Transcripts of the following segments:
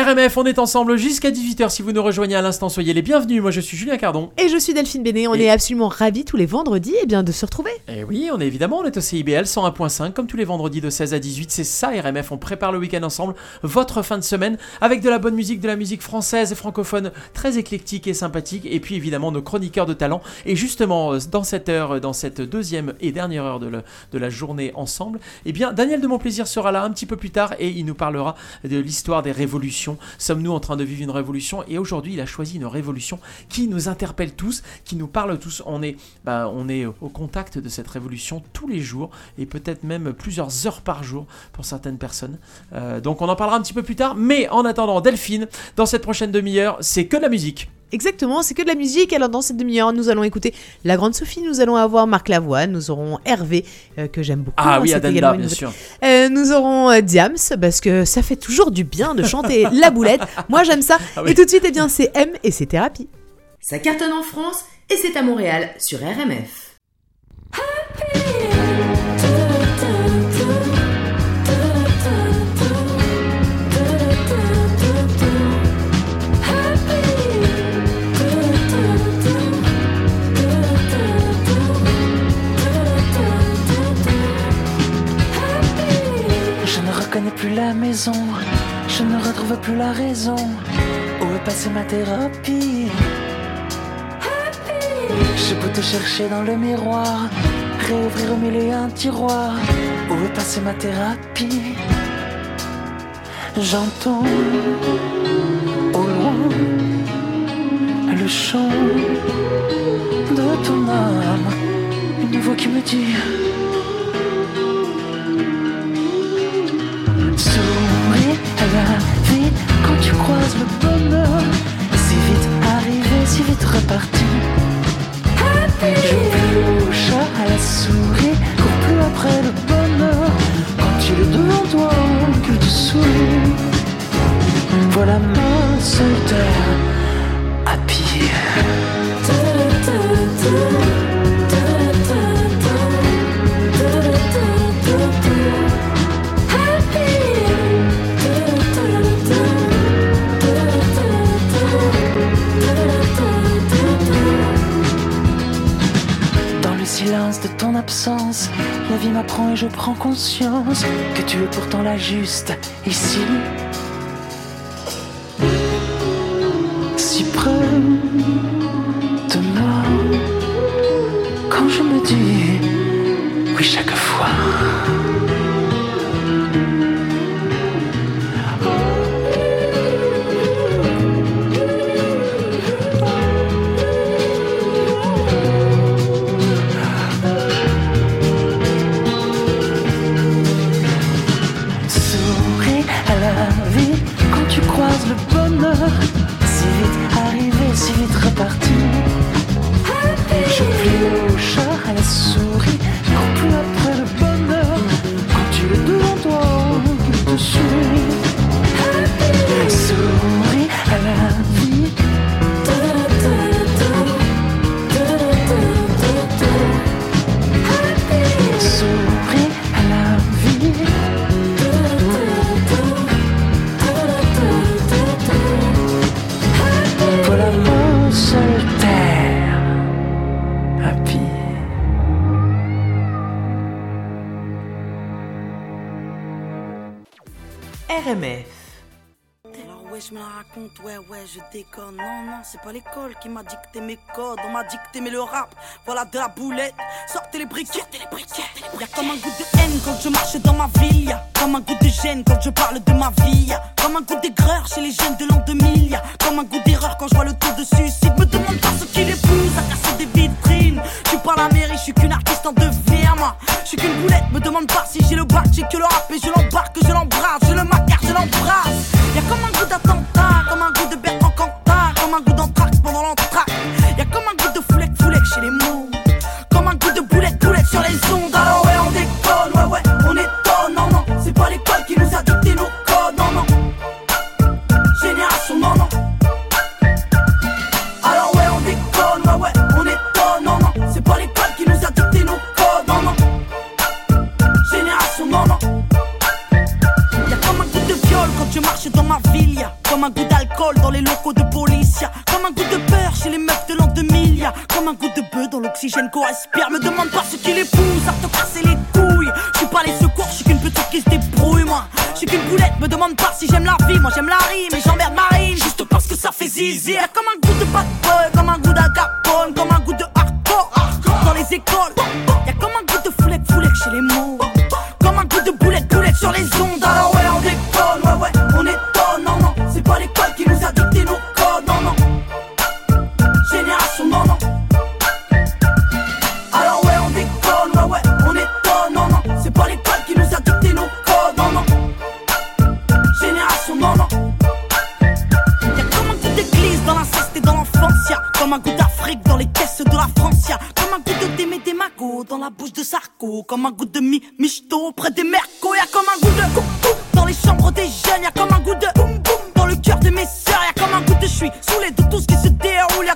RMF, on est ensemble jusqu'à 18h. Si vous nous rejoignez à l'instant, soyez les bienvenus. Moi, je suis Julien Cardon. Et je suis Delphine Bénet. On Et- est absolument ravis tous les vendredis eh bien, de se retrouver. Et oui, on est évidemment, on est au CIBL 101.5, comme tous les vendredis de 16 à 18. C'est ça, RMF. On prépare le week-end ensemble, votre fin de semaine, avec de la bonne musique, de la musique française et francophone, très éclectique et sympathique. Et puis évidemment, nos chroniqueurs de talent. Et justement, euh, dans cette heure, dans cette deuxième et dernière heure de, le- de la journée ensemble, eh bien, Daniel de Montplaisir sera là un petit peu plus tard et il nous parlera de l'histoire des révolutions. Sommes-nous en train de vivre une révolution? Et aujourd'hui, il a choisi une révolution qui nous interpelle tous, qui nous parle tous. On est, bah, on est au contact de cette révolution tous les jours et peut-être même plusieurs heures par jour pour certaines personnes. Euh, donc on en parlera un petit peu plus tard. Mais en attendant, Delphine, dans cette prochaine demi-heure, c'est que de la musique. Exactement, c'est que de la musique. Alors, dans cette demi-heure, nous allons écouter La Grande Sophie, nous allons avoir Marc Lavoine, nous aurons Hervé, euh, que j'aime beaucoup. Ah hein, oui, une bien sûr. Euh, nous aurons euh, Diams, parce que ça fait toujours du bien de chanter la boulette. Moi, j'aime ça. Ah oui. Et tout de suite, eh bien, c'est M et c'est thérapie. Ça cartonne en France et c'est à Montréal sur RMF. Je ne reconnais plus la maison, je ne retrouve plus la raison. Où est passée ma thérapie? J'ai beau te chercher dans le miroir, réouvrir au milieu un tiroir. Où est passée ma thérapie? J'entends au loin le chant de ton âme, une voix qui me dit. Souris à la vie quand tu croises le bonheur. Si vite arrivé, si vite reparti. Plie au chat, à la souris, plus après le bonheur. Quand il est devant toi, que tu souris. Voilà ma seule terre la vie m'apprend et je prends conscience que tu es pourtant la juste ici. Si près de moi, quand je me dis je déconne non c'est pas l'école qui m'a dicté mes codes On m'a dicté mais le rap, voilà de la boulette. Sortez les briquettes, les briquettes. Y'a comme un goût de haine quand je marche dans ma ville comme un goût de gêne quand je parle de ma vie comme un goût d'aigreur chez les jeunes de l'an 2000 Y'a comme un goût d'erreur quand je vois le taux de suicide. Me demande pas ce qui les pousse à casser des vitrines. Je suis pas la mairie, je suis qu'une artiste en devenir moi. Je suis qu'une boulette, me demande pas si j'ai le bac J'ai que le rap et je l'embarque, je l'embrasse Je le macarre, je l'embrasse. Y'a comme un goût d'attentat, comme un goût de Bertrand Cantat comme un goût d'entraque pendant l'entraque. Y'a comme un goût de foulette, foulette chez les mots. Comme un goût de boulette, boulette sur les ondes. Alors ouais, on déconne, ouais, ouais, on étonne. Non, non, c'est pas l'école qui nous a dicté nos codes. Non, non, génération, non, non. Alors ouais, on déconne, ouais, ouais, on étonne. Non, non, c'est pas l'école qui nous a dicté nos codes. Non, non, génération, non, non. Y'a comme un goût de viol quand je marche dans ma ville. Y'a comme un goût dans les locaux de police. Comme un goût de peur chez les meufs de l'an 2000. Y comme un goût de bœuf dans l'oxygène qu'on respire. Me demande pas ce qui les pousse à te casser les couilles. Je suis pas les secours, je suis qu'une petite qui se débrouille, moi. Je suis qu'une boulette, me demande pas si j'aime la vie. Moi j'aime la rime et j'emmerde Marine. Juste parce que ça fait zizi. Y comme un goût de bad comme un goût d'agapone, comme un goût de hardcore. Dans les écoles, y a comme un goût de foulette foulec chez les mots. Comme un goût de boulette, boulette sur les ondes. la bouche de Sarko, comme un goût de mi michto près des mercos. Y'a comme un goût de dans les chambres des jeunes. Y'a comme un goût de boum boum dans le cœur de mes sœurs. Y'a comme un goût de je suis sous de tout ce qui se déroule.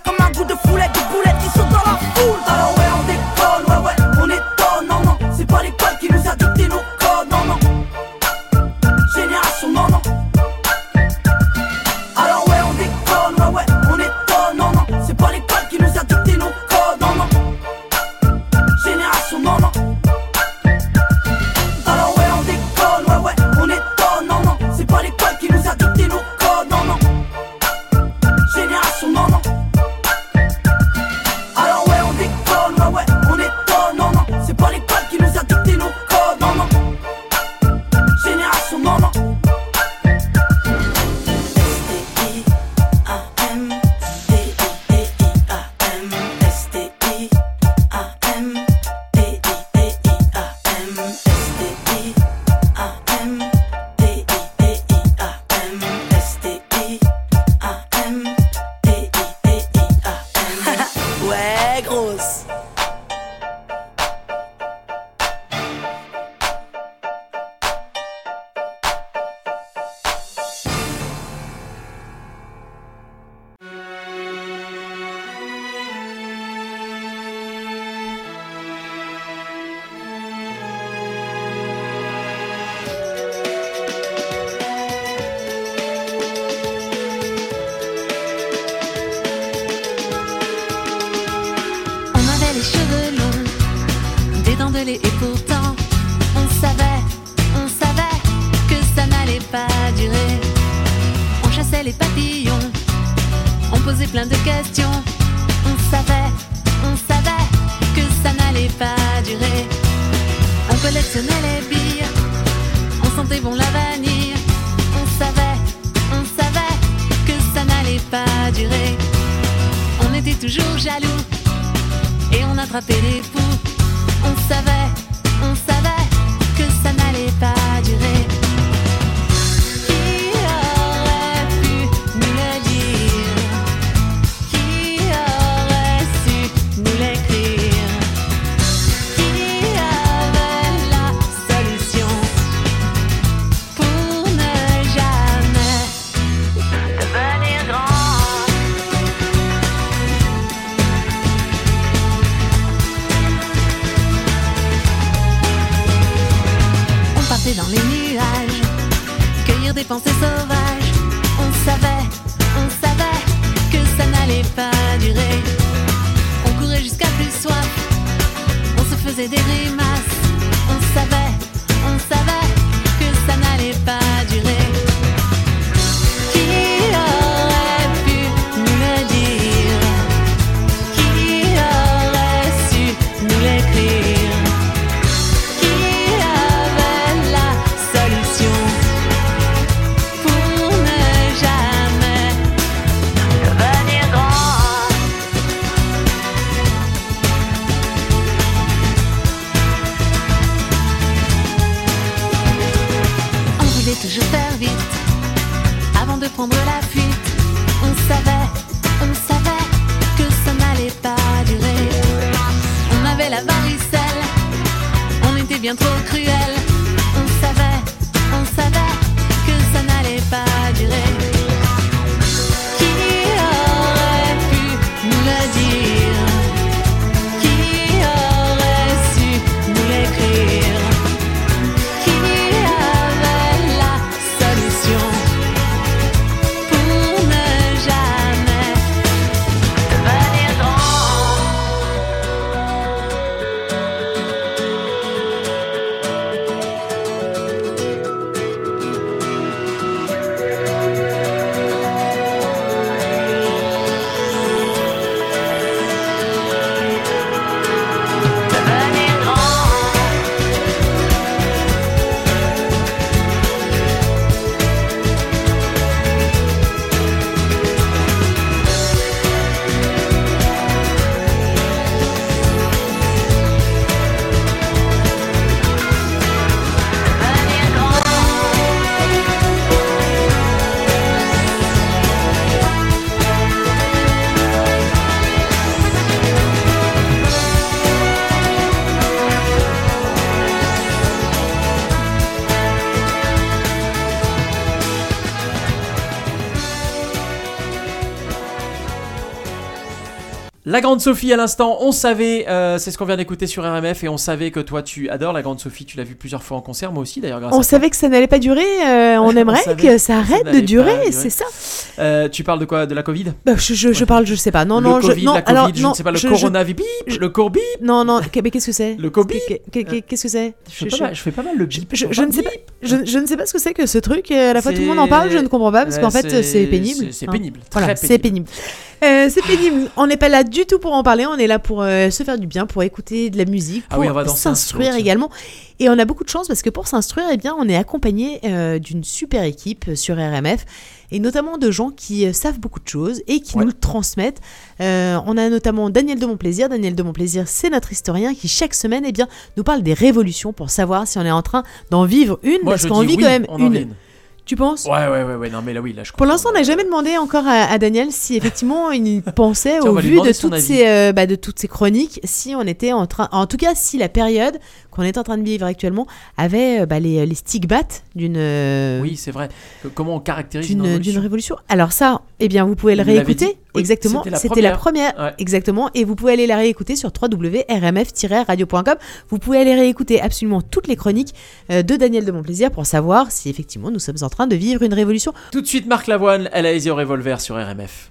La Grande Sophie à l'instant, on savait, euh, c'est ce qu'on vient d'écouter sur RMF et on savait que toi tu adores la Grande Sophie, tu l'as vu plusieurs fois en concert, moi aussi d'ailleurs à On savait que ça n'allait pas durer, euh, on aimerait que ça arrête de durer, c'est ça. Euh, tu parles de quoi? De la Covid? Bah, je, je, je parle, je sais pas. Non, Le non, Covid, je, non, la Covid, alors, je non, ne sais pas, le coronavirus, je- le corbi Non, non, mais qu'est-ce que c'est? Le qu'est- Qu'est-ce que c'est? Je fais, pas mal, je fais pas mal le bip. je, ne sais pas, je, ne sais pas ce que c'est que ce truc. À la fois tout le monde en parle, je ne comprends pas parce qu'en fait c'est pénible. c'est- hein. pénible. C'est pénible. Euh, c'est pénible. On n'est pas là du tout pour en parler. On est là pour euh, se faire du bien, pour écouter de la musique, Ah pour oui, s'instruire également. Et on a beaucoup de chance parce que pour s'instruire, eh bien, on est accompagné euh, d'une super équipe sur RMF et notamment de gens qui savent beaucoup de choses et qui Ouais. nous le transmettent. On a notamment Daniel de Montplaisir. Daniel de Montplaisir, c'est notre historien qui chaque semaine, eh bien, nous parle des révolutions pour savoir si on est en train d'en vivre une Moi, parce qu'on vit oui, quand même une. Tu penses? Ouais, ouais, ouais, ouais, non, mais là, oui, là, je pour l'instant, on n'a jamais demandé encore à, à Daniel si effectivement il pensait Tiens, au vu de toutes, ces, euh, bah, de toutes ces chroniques, si on était en train, en tout cas, si la période qu'on est en train de vivre actuellement avait euh, bah, les, les stigmates d'une euh, Oui, c'est vrai. Que- Comment on caractérise une d'une révolution d'une révolution. Alors ça, eh bien, vous pouvez le Vous réécouter. Oui, exactement. c'était la première. Ouais. Exactement. Et vous pouvez aller la réécouter sur www.rmf-radio.com. Vous pouvez aller réécouter absolument toutes les chroniques euh, de Daniel de Montplaisir pour savoir si effectivement nous sommes en train de vivre une révolution. Tout de suite, Marc Lavoine, elle a hésité au revolver sur RMF.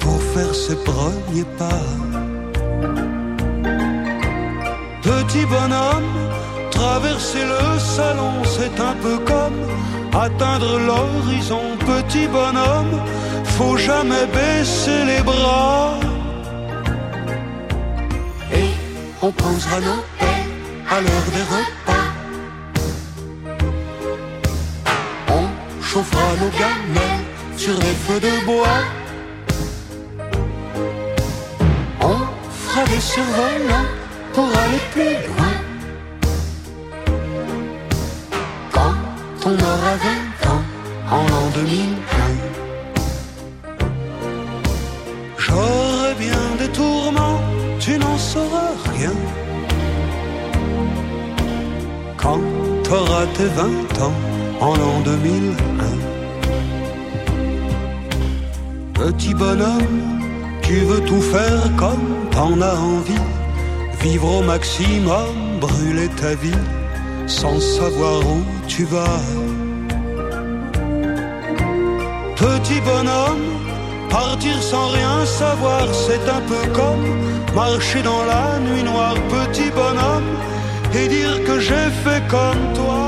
Pour faire ses premiers pas. Petit bonhomme, traverser le salon, c'est un peu comme atteindre l'horizon. Petit bonhomme, faut jamais baisser les bras. Et on posera nos à l'heure des repas. On chauffera nos gamelles sur des feux de bois. On fera des survolants pour aller plus loin. Quand on aura 20 ans, en l'an 2001. J'aurai bien des tourments, tu n'en sauras rien. Quand t'auras tes 20 ans, en l'an 2001. Petit bonhomme, tu veux tout faire comme t'en as envie. Vivre au maximum, brûler ta vie, sans savoir où tu vas. Petit bonhomme, partir sans rien savoir, c'est un peu comme marcher dans la nuit noire. Petit bonhomme, et dire que j'ai fait comme toi.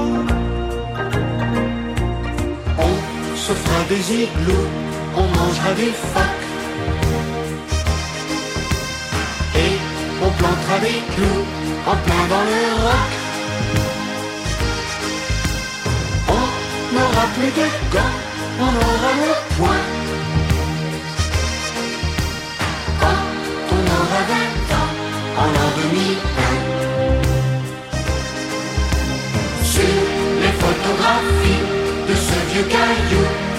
On se fera des igloos, on mangera des phoques. Et on plantera des clous en plein dans le roc. On n'aura plus de gants, on aura le poing. Quand on aura 20 ans, en l'an 2001. Sur les photographies de ce vieux caillou.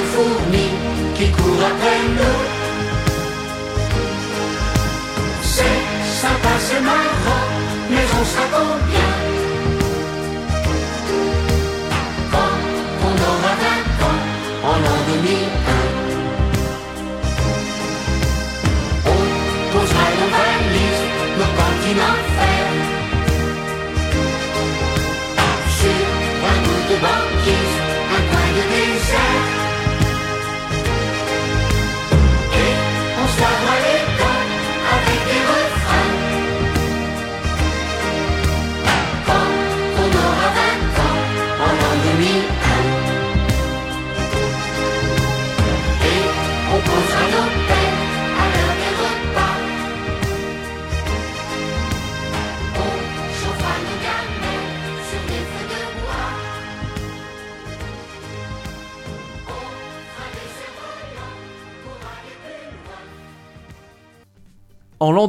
De fourmis qui courent après nous. C'est sympa, c'est marrant, mais on sera combien Quand on aura 20 ans, en l'an 2001. On posera nos valises, nos cantines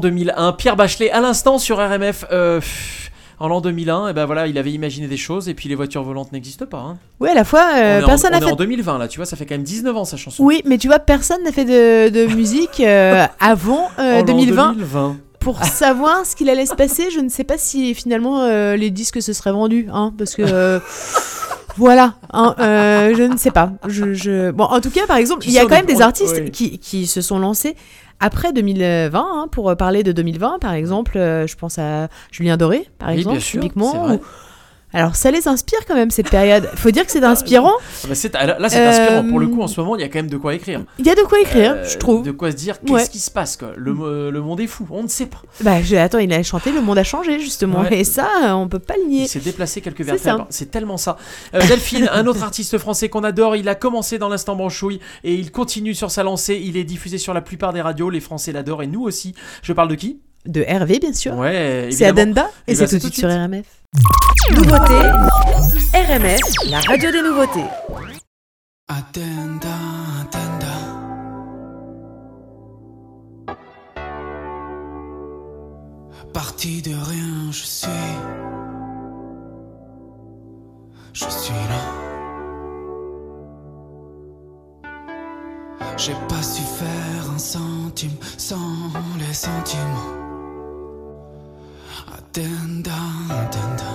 2001, Pierre Bachelet à l'instant sur RMF. euh, pff, en l'an 2001, et ben voilà, il avait imaginé des choses et puis les voitures volantes n'existent pas. hein. Oui, à la fois, euh, personne n'a on est fait. en 2020 là, tu vois, ça fait quand même 19 ans sa chanson. Oui, mais tu vois, personne n'a fait de, de musique euh, avant euh, En l'an 2020 2020. pour savoir ce qu'il allait se passer. Je ne sais pas si finalement euh, les disques se seraient vendus, hein, parce que euh, voilà, hein, euh, je ne sais pas. Je, je- Bon, en tout cas, par exemple, il y a quand même des artistes qui, qui se sont lancés après 2020, hein, pour parler de 2020, par exemple, euh, je pense à Julien Doré, par Oui, exemple, typiquement. C'est Alors, ça les inspire quand même cette période. Faut dire que c'est inspirant. Ah bah, c'est- là, c'est inspirant. Pour le coup, Euh, en ce moment, il y a quand même de quoi écrire. Il y a de quoi écrire, Euh, je trouve. De quoi se dire qu'est-ce Ouais. qui se passe quoi. Le, le monde est fou, on ne sait pas. Bah, je- attends, il a chanté Le monde a changé, justement. Ouais. Et ça, on peut pas le nier. Il s'est déplacé quelques C'est vertèbres. ça. C'est tellement ça. Euh, Delphine, un autre artiste français qu'on adore, il a commencé dans l'instant branchouille et il continue sur sa lancée. Il est diffusé sur la plupart des radios. Les Français l'adorent et nous aussi. Je parle de qui? De Hervé, bien sûr. Ouais, c'est. Adenda et Eh c'est ben, tout de c'est suite sur RMF. Nouveauté, RMF, la radio des nouveautés. Attenda, attenda. Parti de rien, je suis. Je suis là. J'ai pas su faire un centime sans les sentiments. Attenda, attenda.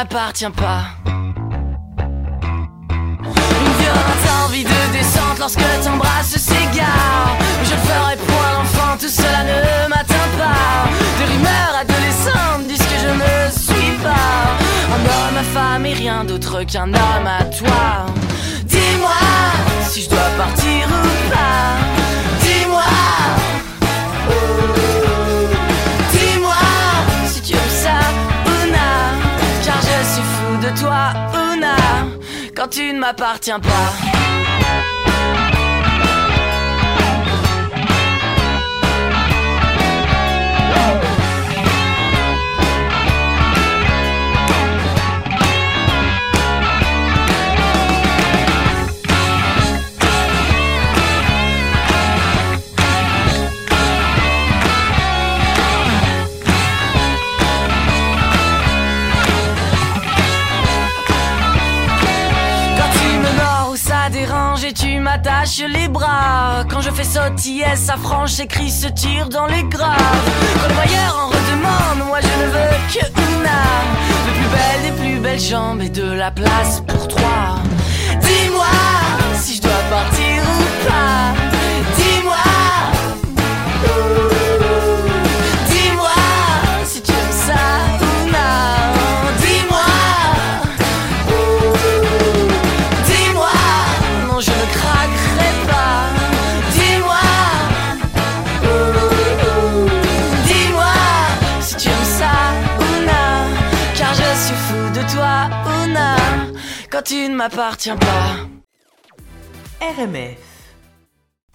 m'appartient pas. Une violente envie de descente lorsque t'embrasses s'égare. Je le ferai point l'enfant, tout cela ne m'atteint pas. Des rumeurs adolescentes disent que je ne suis pas un homme, ma femme et rien d'autre qu'un homme à toi. Dis-moi si je dois partir ou pas. Dis-moi. Oh. tu ne m'appartiens pas. m'attache les bras. Quand je fais sautiller, sa franche, ses cris se tirent dans les graves. Quand le en redemande, moi je ne veux que une âme. De plus belle des plus belles jambes et de la place pour trois. Dis-moi si je dois partir ou pas. m'appartient pas. RMF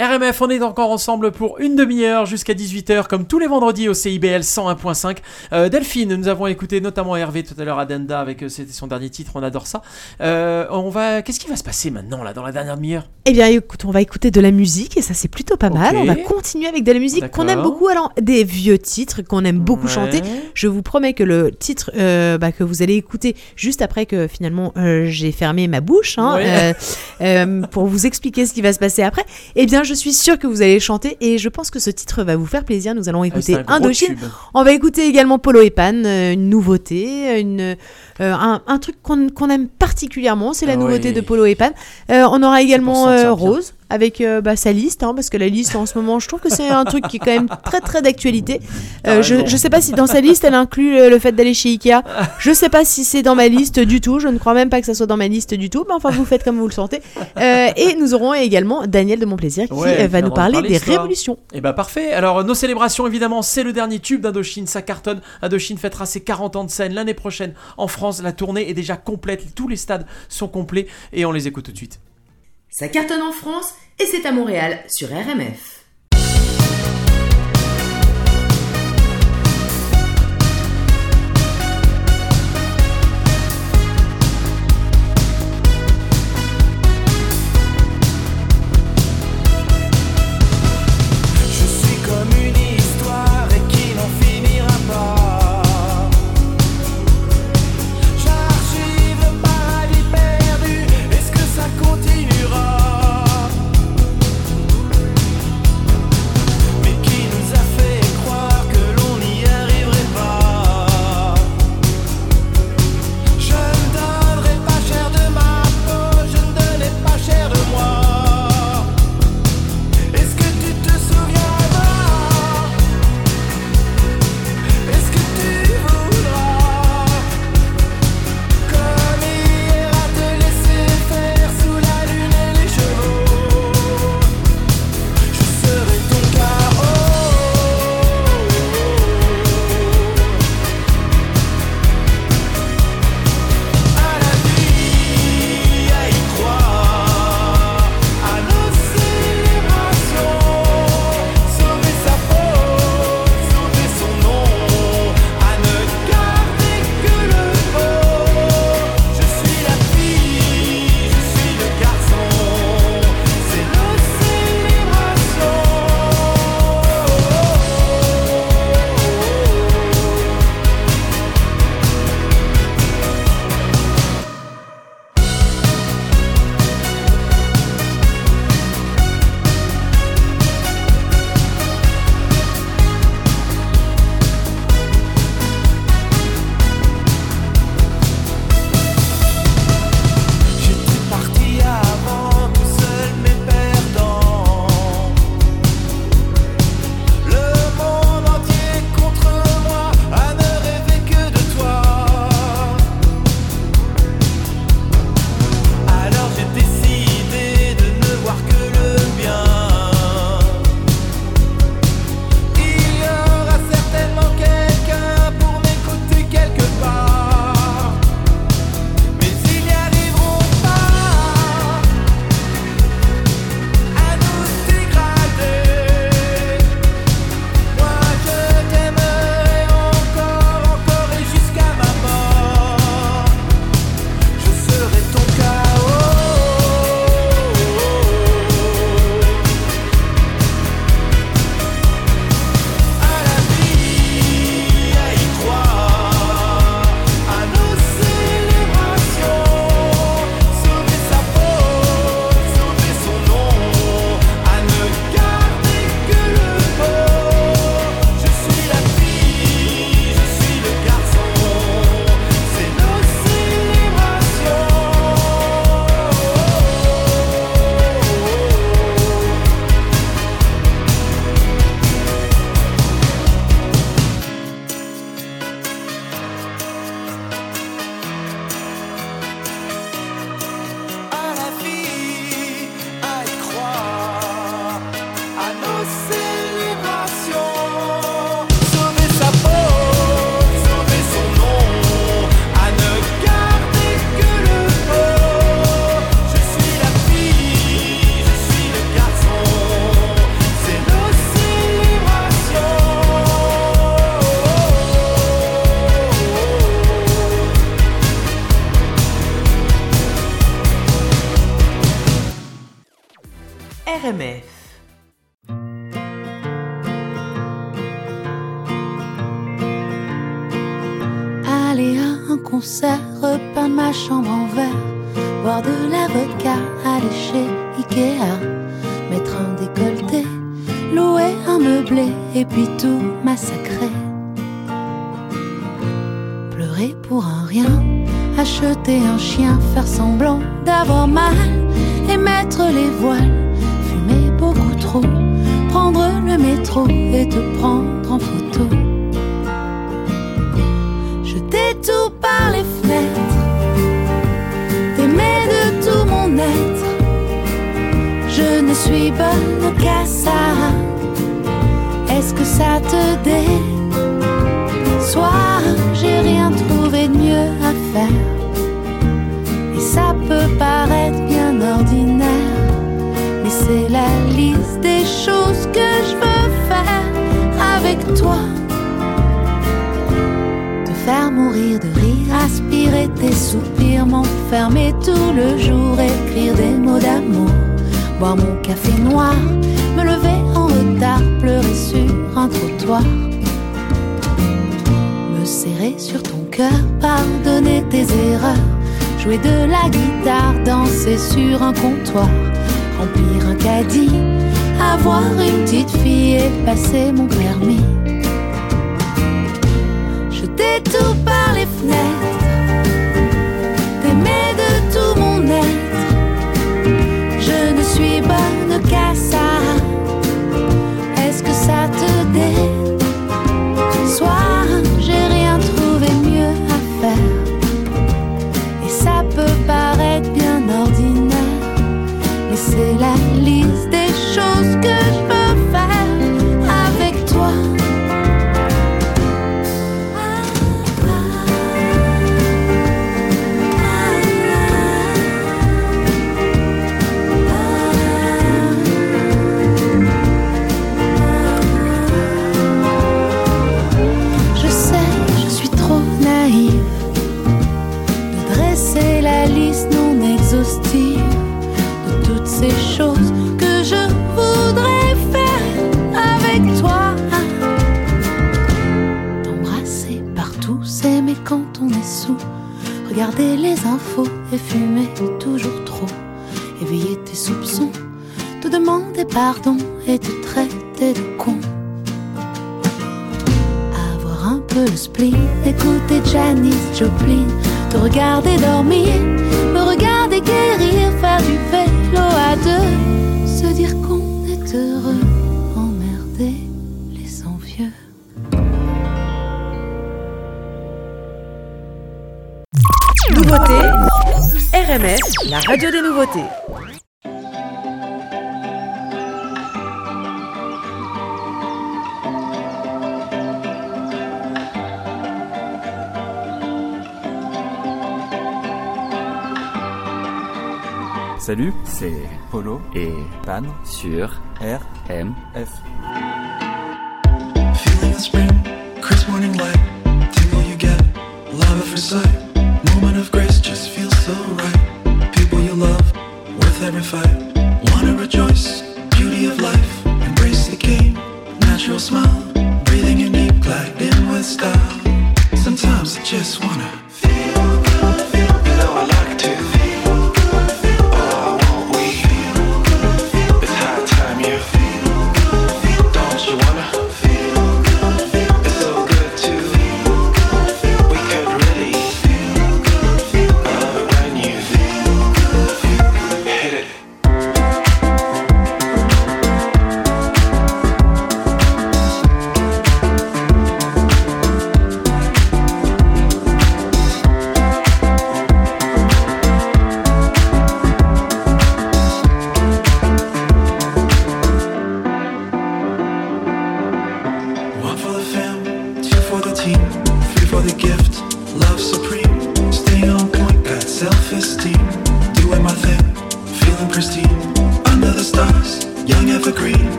RMF, on est encore ensemble pour une demi-heure jusqu'à 18h, comme tous les vendredis au CIBL 101.5. Euh, Delphine, nous avons écouté notamment Hervé tout à l'heure, Adenda, avec euh, c'était son dernier titre, on adore ça. Euh, on va, qu'est-ce qui va se passer maintenant là dans la dernière demi-heure? Eh bien, écoute, on va écouter de la musique et ça, c'est plutôt pas mal. On va continuer avec de la musique qu'on aime beaucoup, alors des vieux titres qu'on aime beaucoup Ouais. chanter. Je vous promets que le titre bah, que vous allez écouter juste après que finalement j'ai fermé ma bouche hein, Ouais. pour vous expliquer ce qui va se passer après, eh bien, je suis sûre que vous allez chanter et je pense que ce titre va vous faire plaisir. Nous allons Ah, écouter c'est un Indochine. tube. On va écouter également Polo et Pan, euh, une nouveauté, une, euh, un, un truc qu'on aime particulièrement, c'est la Ah nouveauté oui. de Polo et Pan. Euh, on aura également. Rose avec euh, bah, sa liste, hein, parce que la liste en ce moment, je trouve que c'est un truc qui est quand même très très d'actualité. Euh, je, je sais pas si dans sa liste elle inclut le fait d'aller chez Ikea. Je sais pas si c'est dans ma liste du tout. Je ne crois même pas que ça soit dans ma liste du tout. Mais enfin, vous faites comme vous le sentez. Euh, et nous aurons également Daniel de Montplaisir qui Ouais, euh, qui va nous parler parler des histoire. révolutions. Et bah parfait. Alors nos célébrations évidemment, c'est le dernier tube d'Indochine, ça cartonne. Indochine fêtera ses 40 ans de scène l'année prochaine en France. La tournée est déjà complète, tous les stades sont complets et on les écoute tout de suite. Ça cartonne en France et c'est à Montréal sur RMF. massacrer. Pleurer pour un rien, acheter un chien, faire semblant d'avoir mal et mettre les voiles, fumer beaucoup trop, prendre le métro et te prendre en photo. Jeter tout par les fenêtres, t'aimer de tout mon être. Je ne suis bonne qu'à ça. Ça Saturday soir, j'ai rien trouvé de mieux à faire. Et ça peut paraître bien ordinaire, mais c'est la liste des choses que je veux faire avec toi. Te faire mourir de rire, aspirer tes soupirs, m'enfermer tout le jour, écrire des mots d'amour, boire mon café noir sur un trottoir. Me serrer sur ton cœur, pardonner tes erreurs. Jouer de la guitare, danser sur un comptoir. Remplir un caddie, avoir une petite fille et passer mon permis. Je t'ai tout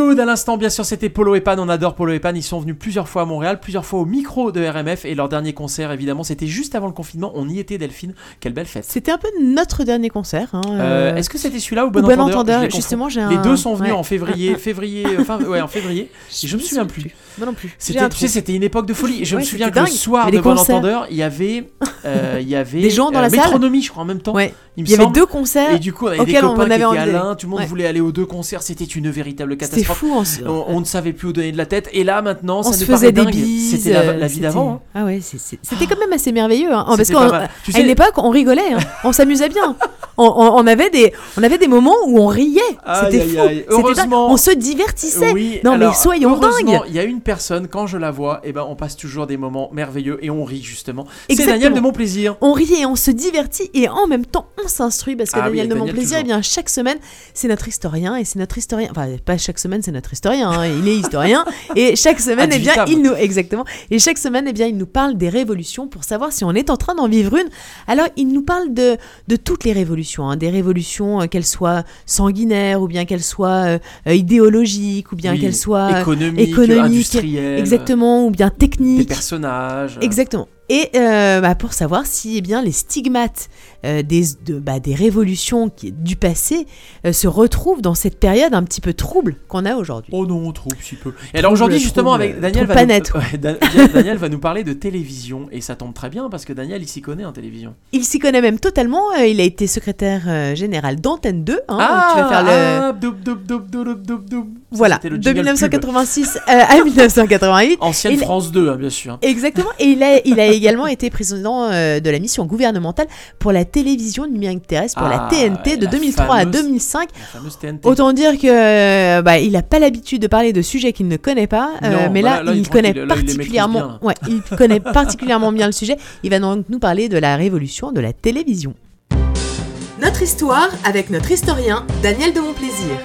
Good à l'instant, bien sûr, c'était Polo et Pan. On adore Polo et Pan. Ils sont venus plusieurs fois à Montréal, plusieurs fois au micro de RMF. Et leur dernier concert, évidemment, c'était juste avant le confinement. On y était, Delphine. Quelle belle fête. C'était un peu notre dernier concert. hein, Euh, euh, Est-ce que c'était celui-là ou Bon, Bon Entendeur, Je les justement, j'ai Les un- deux sont venus ouais. en février, février, euh, fin, ouais, en février. Et je me souviens plus. Moi non plus. C'était, tu sais, c'était une époque de folie. Je me Ouais, souviens que le soir Mais de les Bon concerts. Entendeur, il y avait, euh, il y avait Des gens dans euh, la salle. Métronomie, je crois, en même temps. Ouais. Il, me Il y avait deux concerts Et du coup, on avait des on copains qui étaient l'un. Tout le monde voulait aller aux deux concerts. C'était une véritable catastrophe. Fou. On, se- On, on ne savait plus où donner de la tête. Et là, maintenant, on ça se nous faisait des bises. C'était la, euh, la vie d'avant. hein. Ah ouais, c'était quand même assez merveilleux. hein. Parce qu'à sais- une époque, on rigolait, hein. on s'amusait bien. On, avait des, on avait des moments où on riait. C'était fou. aïe. Heureusement- On se divertissait. Oui, non alors, mais soyons dingues. Il y a une personne, quand je la vois, et ben, on passe toujours des moments merveilleux et on rit justement. C'est. Daniel de mon plaisir. On rit et on se divertit et en même temps on s'instruit parce que Ah Daniel de mon plaisir, eh bien chaque semaine c'est notre historien et c'est notre historien. Enfin pas chaque semaine c'est notre historien, hein, il est historien et chaque semaine eh bien il nous exactement et chaque semaine eh bien il nous parle des révolutions pour savoir si on est en train d'en vivre une. Alors il nous parle de de toutes les révolutions, hein, des révolutions euh, qu'elles soient sanguinaires ou bien qu'elles soient euh, euh, idéologiques ou bien Oui, qu'elles soient économique, économiques, industriel, exactement ou bien Des techniques. personnages. Exactement. Et euh, bah, pour savoir si eh bien, les stigmates euh, des, de- bah, des révolutions qui, du passé euh, se retrouvent dans cette période un petit peu trouble qu'on a aujourd'hui. Oh non, trop si peu. Et alors aujourd'hui, Trouble, justement, trouble, avec Daniel va, nous... Daniel va nous parler de télévision. Et ça tombe très bien parce que Daniel, il s'y connaît en télévision. Il s'y connaît même totalement. il a été secrétaire général d'Antenne 2. hein, ah, tu vas faire le... ah, doub, doub, doub, voilà, le de jingle pub. 1986 euh, à 1988. Ancienne Il- France 2, hein, bien sûr. Exactement. Et il a, il a également été président euh, de la mission gouvernementale pour la télévision numérique terrestre, pour Ah, la TNT, de la 2003 à fameuse- 2005. La fameuse TNT. Autant dire que euh, bah, il n'a pas l'habitude de parler de sujets qu'il ne connaît pas, euh, mais bah là, là, là, il connaît là, il particulièrement, ouais, il connaît particulièrement bien le sujet. Il va donc nous parler de la révolution de la télévision. Notre histoire avec notre historien Daniel de Montplaisir.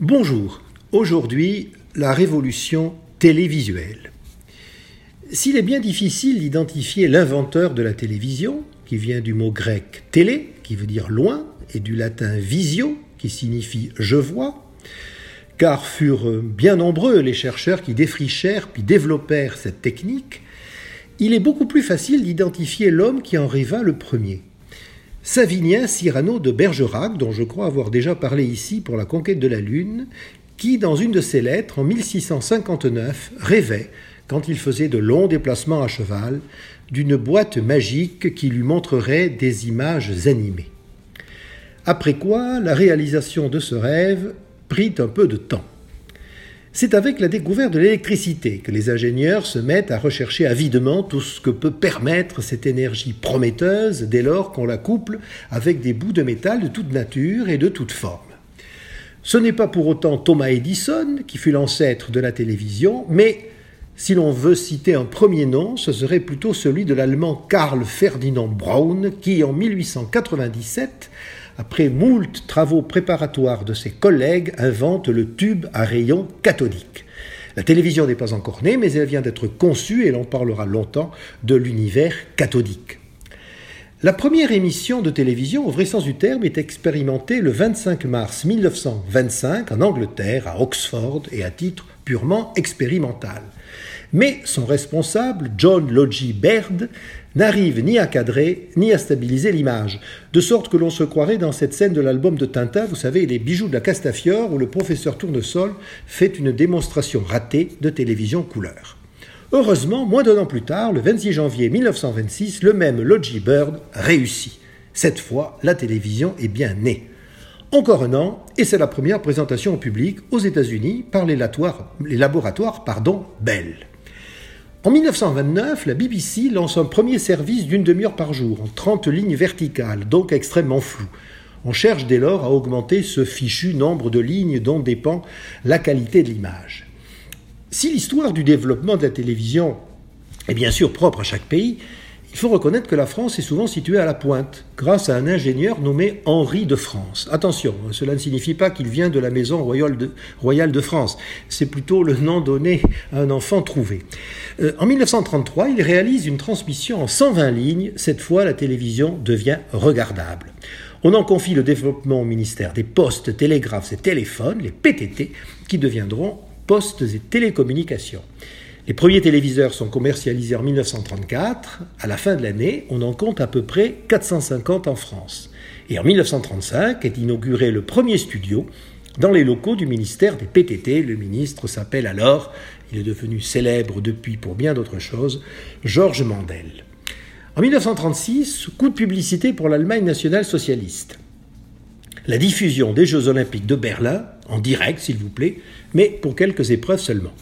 Bonjour. Aujourd'hui, la révolution télévisuelle. S'il est bien difficile d'identifier l'inventeur de la télévision, qui vient du mot grec télé, qui veut dire loin, et du latin visio, qui signifie je vois, car furent bien nombreux les chercheurs qui défrichèrent puis développèrent cette technique, il est beaucoup plus facile d'identifier l'homme qui en rêva le premier. Savinien Cyrano de Bergerac, dont je crois avoir déjà parlé ici pour la conquête de la Lune, qui, dans une de ses lettres, en 1659, rêvait, quand il faisait de longs déplacements à cheval, d'une boîte magique qui lui montrerait des images animées. Après quoi, la réalisation de ce rêve prit un peu de temps. C'est avec la découverte de l'électricité que les ingénieurs se mettent à rechercher avidement tout ce que peut permettre cette énergie prometteuse dès lors qu'on la couple avec des bouts de métal de toute nature et de toute forme. Ce n'est pas pour autant Thomas Edison qui fut l'ancêtre de la télévision, mais si l'on veut citer un premier nom, ce serait plutôt celui de l'allemand Karl Ferdinand Braun qui, en 1897, après moult travaux préparatoires de ses collègues, invente le tube à rayon cathodique. La télévision n'est pas encore née, mais elle vient d'être conçue et l'on parlera longtemps de l'univers cathodique. La première émission de télévision, au vrai sens du terme, est expérimentée le 25 mars 1925 en Angleterre, à Oxford, et à titre purement expérimental. Mais son responsable, John Logie Baird, n'arrive ni à cadrer ni à stabiliser l'image, de sorte que l'on se croirait dans cette scène de l'album de Tintin, vous savez, Les bijoux de la Castafiore, où le professeur Tournesol fait une démonstration ratée de télévision couleur. Heureusement, moins d'un an plus tard, le 26 janvier 1926, le même Logie Bird réussit. Cette fois, la télévision est bien née. Encore un an, et c'est la première présentation au public aux États-Unis par les laboratoires, Bell. En 1929, la BBC lance un premier service d'une demi-heure par jour, en 30 lignes verticales, donc extrêmement flou. On cherche dès lors à augmenter ce fichu nombre de lignes dont dépend la qualité de l'image. Si l'histoire du développement de la télévision est bien sûr propre à chaque pays, il faut reconnaître que la France est souvent située à la pointe, grâce à un ingénieur nommé Henri de France. Attention, cela ne signifie pas qu'il vient de la maison royale de, royale de France, c'est plutôt le nom donné à un enfant trouvé. Euh, en 1933, il réalise une transmission en 120 lignes, cette fois la télévision devient regardable. On en confie le développement au ministère des Postes, Télégraphes et Téléphones, les PTT, qui deviendront Postes et Télécommunications. Les premiers téléviseurs sont commercialisés en 1934. À la fin de l'année, on en compte à peu près 450 en France. Et en 1935 est inauguré le premier studio dans les locaux du ministère des PTT. Le ministre s'appelle alors, il est devenu célèbre depuis pour bien d'autres choses, Georges Mandel. En 1936, coup de publicité pour l'Allemagne nationale socialiste. La diffusion des Jeux olympiques de Berlin, en direct s'il vous plaît, mais pour quelques épreuves seulement.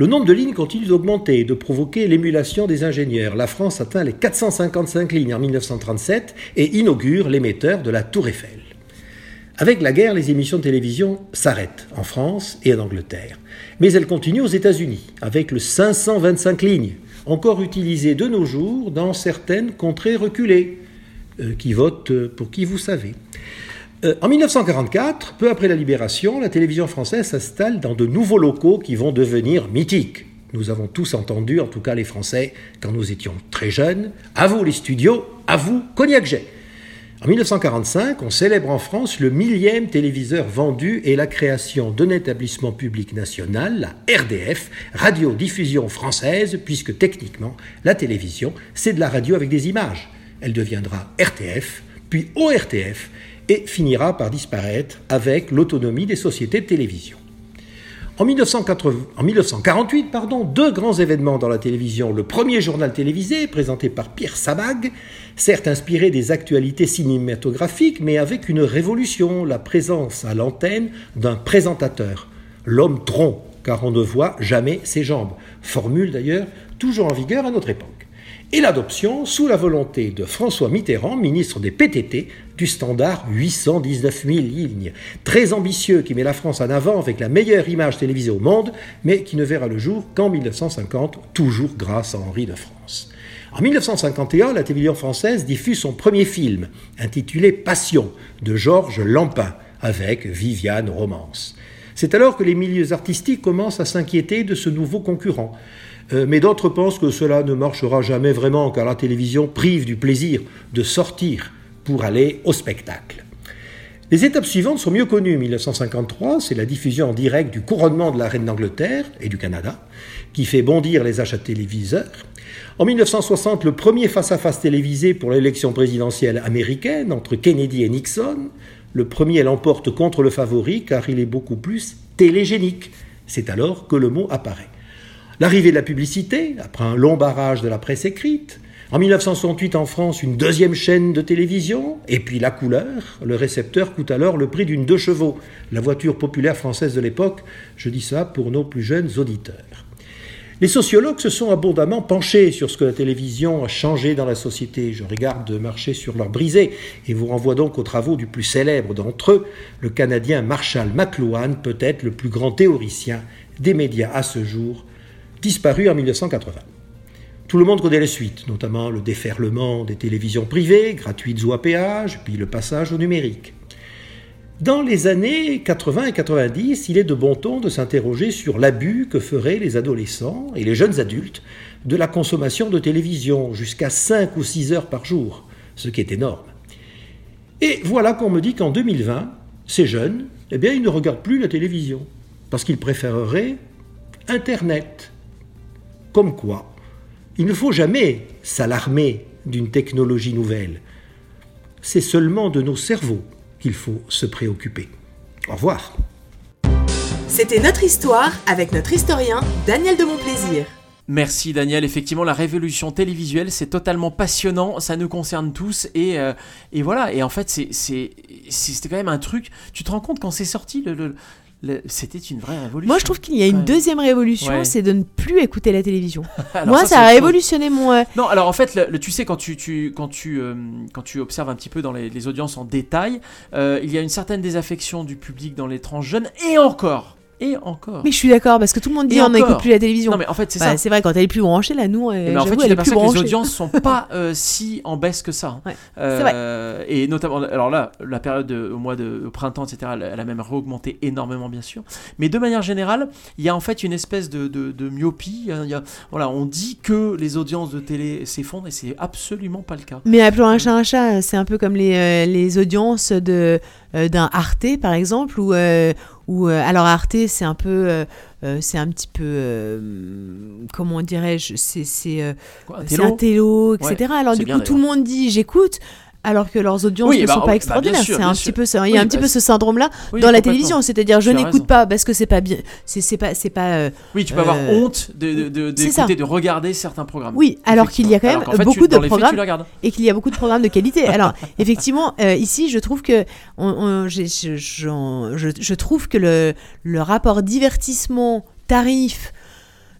Le nombre de lignes continue d'augmenter et de provoquer l'émulation des ingénieurs. La France atteint les 455 lignes en 1937 et inaugure l'émetteur de la Tour Eiffel. Avec la guerre, les émissions de télévision s'arrêtent en France et en Angleterre. Mais elles continuent aux États-Unis avec le 525 lignes, encore utilisé de nos jours dans certaines contrées reculées, euh, qui votent pour qui vous savez. Euh, en 1944, peu après la libération, la télévision française s'installe dans de nouveaux locaux qui vont devenir mythiques. Nous avons tous entendu, en tout cas les Français, quand nous étions très jeunes, à vous les studios, à vous Cognac Jet. En 1945, on célèbre en France le millième téléviseur vendu et la création d'un établissement public national, la RDF, Radiodiffusion française, puisque techniquement, la télévision, c'est de la radio avec des images. Elle deviendra RTF, puis ORTF, et finira par disparaître avec l'autonomie des sociétés de télévision. En, 1948, pardon, deux grands événements dans la télévision. Le premier journal télévisé, présenté par Pierre Sabag, certes inspiré des actualités cinématographiques, mais avec une révolution, la présence à l'antenne d'un présentateur, l'homme tronc, car on ne voit jamais ses jambes. Formule d'ailleurs toujours en vigueur à notre époque et l'adoption, sous la volonté de François Mitterrand, ministre des PTT, du standard 819 000 lignes. Très ambitieux qui met la France en avant avec la meilleure image télévisée au monde, mais qui ne verra le jour qu'en 1950, toujours grâce à Henri de France. En 1951, la télévision française diffuse son premier film, intitulé Passion, de Georges Lampin, avec Viviane Romance. C'est alors que les milieux artistiques commencent à s'inquiéter de ce nouveau concurrent. Euh, mais d'autres pensent que cela ne marchera jamais vraiment car la télévision prive du plaisir de sortir pour aller au spectacle. Les étapes suivantes sont mieux connues. 1953, c'est la diffusion en direct du couronnement de la reine d'Angleterre et du Canada, qui fait bondir les achats téléviseurs. En 1960, le premier face-à-face télévisé pour l'élection présidentielle américaine entre Kennedy et Nixon. Le premier l'emporte contre le favori car il est beaucoup plus télégénique. C'est alors que le mot apparaît. L'arrivée de la publicité, après un long barrage de la presse écrite, en 1968 en France, une deuxième chaîne de télévision, et puis la couleur. Le récepteur coûte alors le prix d'une deux chevaux, la voiture populaire française de l'époque, je dis ça pour nos plus jeunes auditeurs. Les sociologues se sont abondamment penchés sur ce que la télévision a changé dans la société. Je regarde marcher sur leur brisée et vous renvoie donc aux travaux du plus célèbre d'entre eux, le Canadien Marshall McLuhan, peut-être le plus grand théoricien des médias à ce jour, disparu en 1980. Tout le monde connaît les suites, notamment le déferlement des télévisions privées, gratuites ou à péage, puis le passage au numérique. Dans les années 80 et 90, il est de bon ton de s'interroger sur l'abus que feraient les adolescents et les jeunes adultes de la consommation de télévision, jusqu'à 5 ou 6 heures par jour. ce qui est énorme. Et voilà qu'on me dit qu'en 2020, ces jeunes, eh bien, ils ne regardent plus la télévision, parce qu'ils préféreraient Internet. Comme quoi, il ne faut jamais s'alarmer d'une technologie nouvelle. C'est seulement de nos cerveaux qu'il faut se préoccuper. Au revoir. C'était notre histoire avec notre historien Daniel de Montplaisir. Merci Daniel, effectivement la révolution télévisuelle c'est totalement passionnant, ça nous concerne tous et, euh, et voilà, et en fait c'est- c'est- c'était quand même un truc, tu te rends compte quand c'est sorti, le- c'était une vraie révolution. Moi, je trouve qu'il y a une Ouais. deuxième révolution, Ouais. c'est de ne plus écouter la télévision. Alors Moi, ça, a révolutionné mon. euh, Non, alors en fait, le, le- tu sais, quand tu, tu- quand, tu, euh, quand tu observes un petit peu dans les, les audiences en détail, euh, il y a une certaine désaffection du public dans les tranches jeunes, et encore, et encore. Mais je suis d'accord parce que tout le monde dit Et on n'écoute plus la télévision. Non, mais en fait, c'est Bah, ça. C'est vrai quand elle est plus branchée là, nous, euh, Eh ben, en fait, tu que les audiences sont pas euh, si en baisse que ça. Ouais, Euh, Et notamment, alors là, la période de- au mois de au printemps, etc., elle, elle a même réaugmenté énormément, bien sûr. Mais de manière générale, il y a en fait une espèce de, de- de myopie. Il y a- voilà, on dit que les audiences de télé s'effondrent et c'est absolument pas le cas. Mais appelons un chat un chat, c'est un peu comme les, euh, les audiences de d'un Arte par exemple où euh, où euh, alors Arte c'est un peu euh, euh, c'est un petit peu euh, comment dirais-je c'est euh, un télo etc. Ouais, alors du coup tout le monde dit j'écoute alors que leurs audiences Oui, ne bah, sont bah, pas bien extraordinaires. sûr, c'est un petit peu ça. Il y a un petit bah, peu ce syndrome-là Oui, dans la télévision, c'est-à-dire je n'écoute pas parce que c'est pas bien, c'est pas c'est pas. euh, Oui, tu peux avoir Euh, honte de, de, de- regarder certains programmes. Oui, alors qu'il y a quand même fait, tu- beaucoup de faits, programmes et qu'il y a beaucoup de programmes de qualité. Alors, effectivement, euh, ici, je trouve que on, je- je trouve que le, le rapport divertissement tarif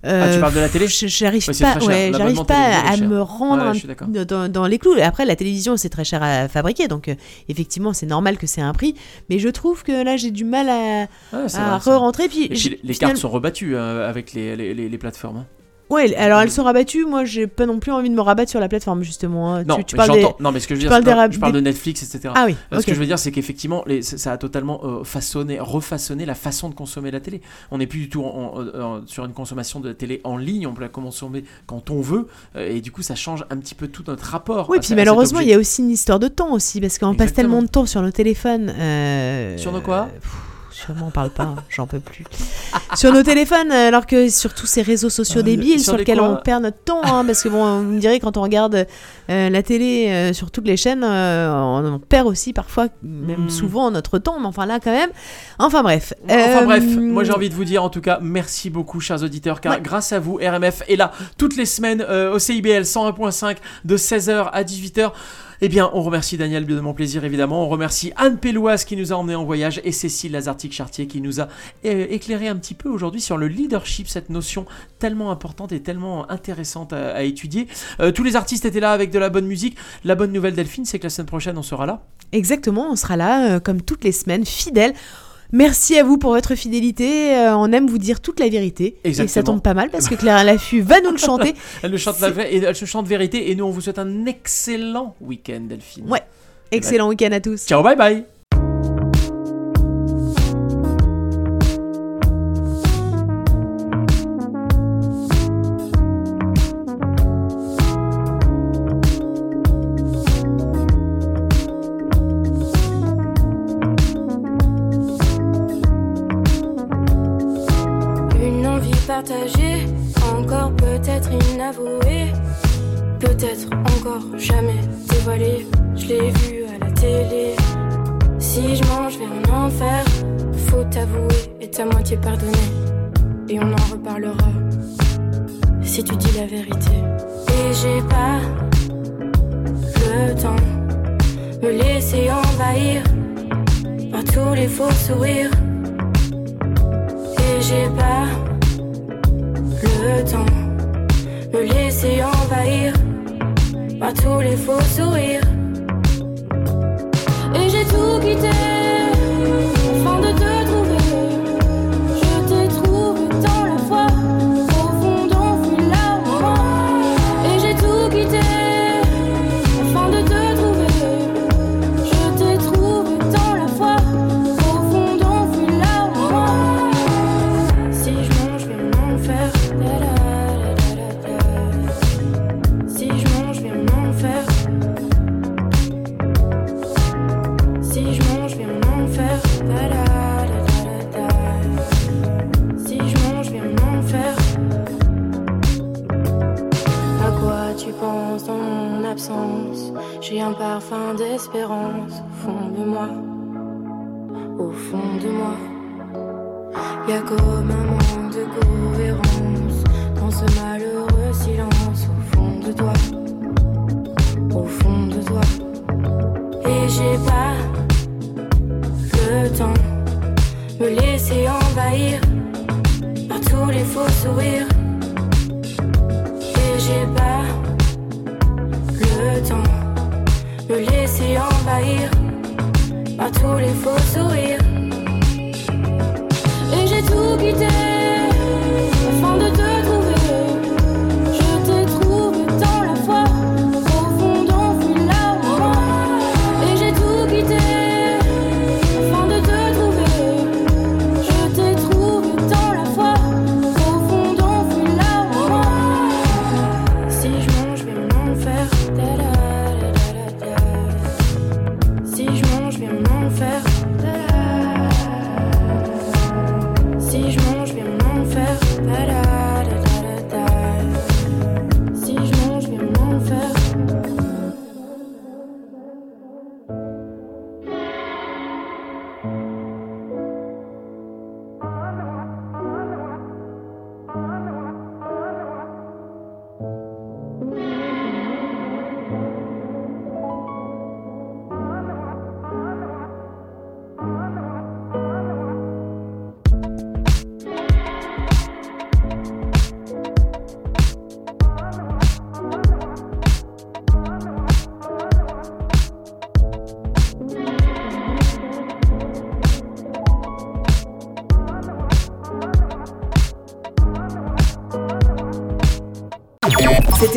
Ah, tu parles de la télé J'arrive Ouais, pas, ouais, j'arrive pas à me rendre Ouais, dans, dans les clous. Après, la télévision, c'est très cher à fabriquer, donc euh, effectivement, c'est normal que c'est un prix. Mais je trouve que là, j'ai du mal à, re-rentrer. Puis, les- cartes sont rebattues euh, avec les, les, les- les plateformes. Ouais, alors elles sont rabattues. Moi, j'ai pas non plus envie de me rabattre sur la plateforme, justement. hein. Non, tu, tu mais des... non, mais ce que je veux dire, des je parle de Netflix, etc. Ah oui, Euh, Ce que je veux dire, c'est qu'effectivement, les- ça a totalement euh, façonné, refaçonné la façon de consommer la télé. On n'est plus du tout en- en- en- sur une consommation de la télé en ligne, on peut la consommer quand on veut, euh, et du coup, ça change un petit peu tout notre rapport. Oui, puis malheureusement, il y a aussi une histoire de temps aussi, parce qu'on passe tellement de temps sur nos téléphones. euh, Sur nos quoi? Sur moi, on parle pas, hein, j'en peux plus. sur nos téléphones, euh, alors que sur tous ces réseaux sociaux Euh, débiles sur sur, les lesquels quoi on perd notre temps, hein, parce que bon, on me dirait quand on regarde euh, la télé euh, sur toutes les chaînes, on, on perd aussi parfois, même Hmm. souvent, notre temps, mais enfin là quand même. Enfin bref. Enfin bref, moi j'ai envie de vous dire en tout cas merci beaucoup chers auditeurs car Ouais. grâce à vous RMF est là toutes les semaines au CIBL 101.5 de 16h à 18h. Eh bien, on remercie Daniel de mon plaisir évidemment, on remercie Anne Péloise qui nous a emmenés en voyage et Cécile Lazartic-Chartier qui nous a euh, éclairé un petit peu aujourd'hui sur le leadership, cette notion tellement importante et tellement intéressante à, à étudier. Euh, tous les artistes étaient là avec de la bonne musique. La bonne nouvelle Delphine, c'est que la semaine prochaine on sera là. Exactement, on sera là euh, comme toutes les semaines, fidèles. Merci à vous pour votre fidélité. euh, on aime vous dire toute la vérité. Et ça Exactement. tombe pas mal parce que Clara Laffut va nous le chanter. Elle, le chante la elle se chante vérité et nous on vous souhaite un excellent week-end Delphine. Ouais. Excellent week-end à tous. Ciao, bye bye. Encore peut-être inavouée, peut-être encore jamais dévoilée. Je l'ai vu à la télé. Si je mange vers un enfer, faut t'avouer et ta moitié pardonner. Et on en reparlera si tu dis la vérité. Et j'ai pas le temps me laisser envahir par tous les faux sourires. Et j'ai pas me laisser envahir par tous les faux sourires. Et j'ai tout quitté d'espérance au fond de moi. Au fond de moi. Y a comme un manque de cohérence dans ce malheureux silence au fond de toi. Au fond de toi. Et j'ai pas le temps me laisser envahir par tous les faux sourires. Envahir par tous les faux sourires. Et j'ai tout quitté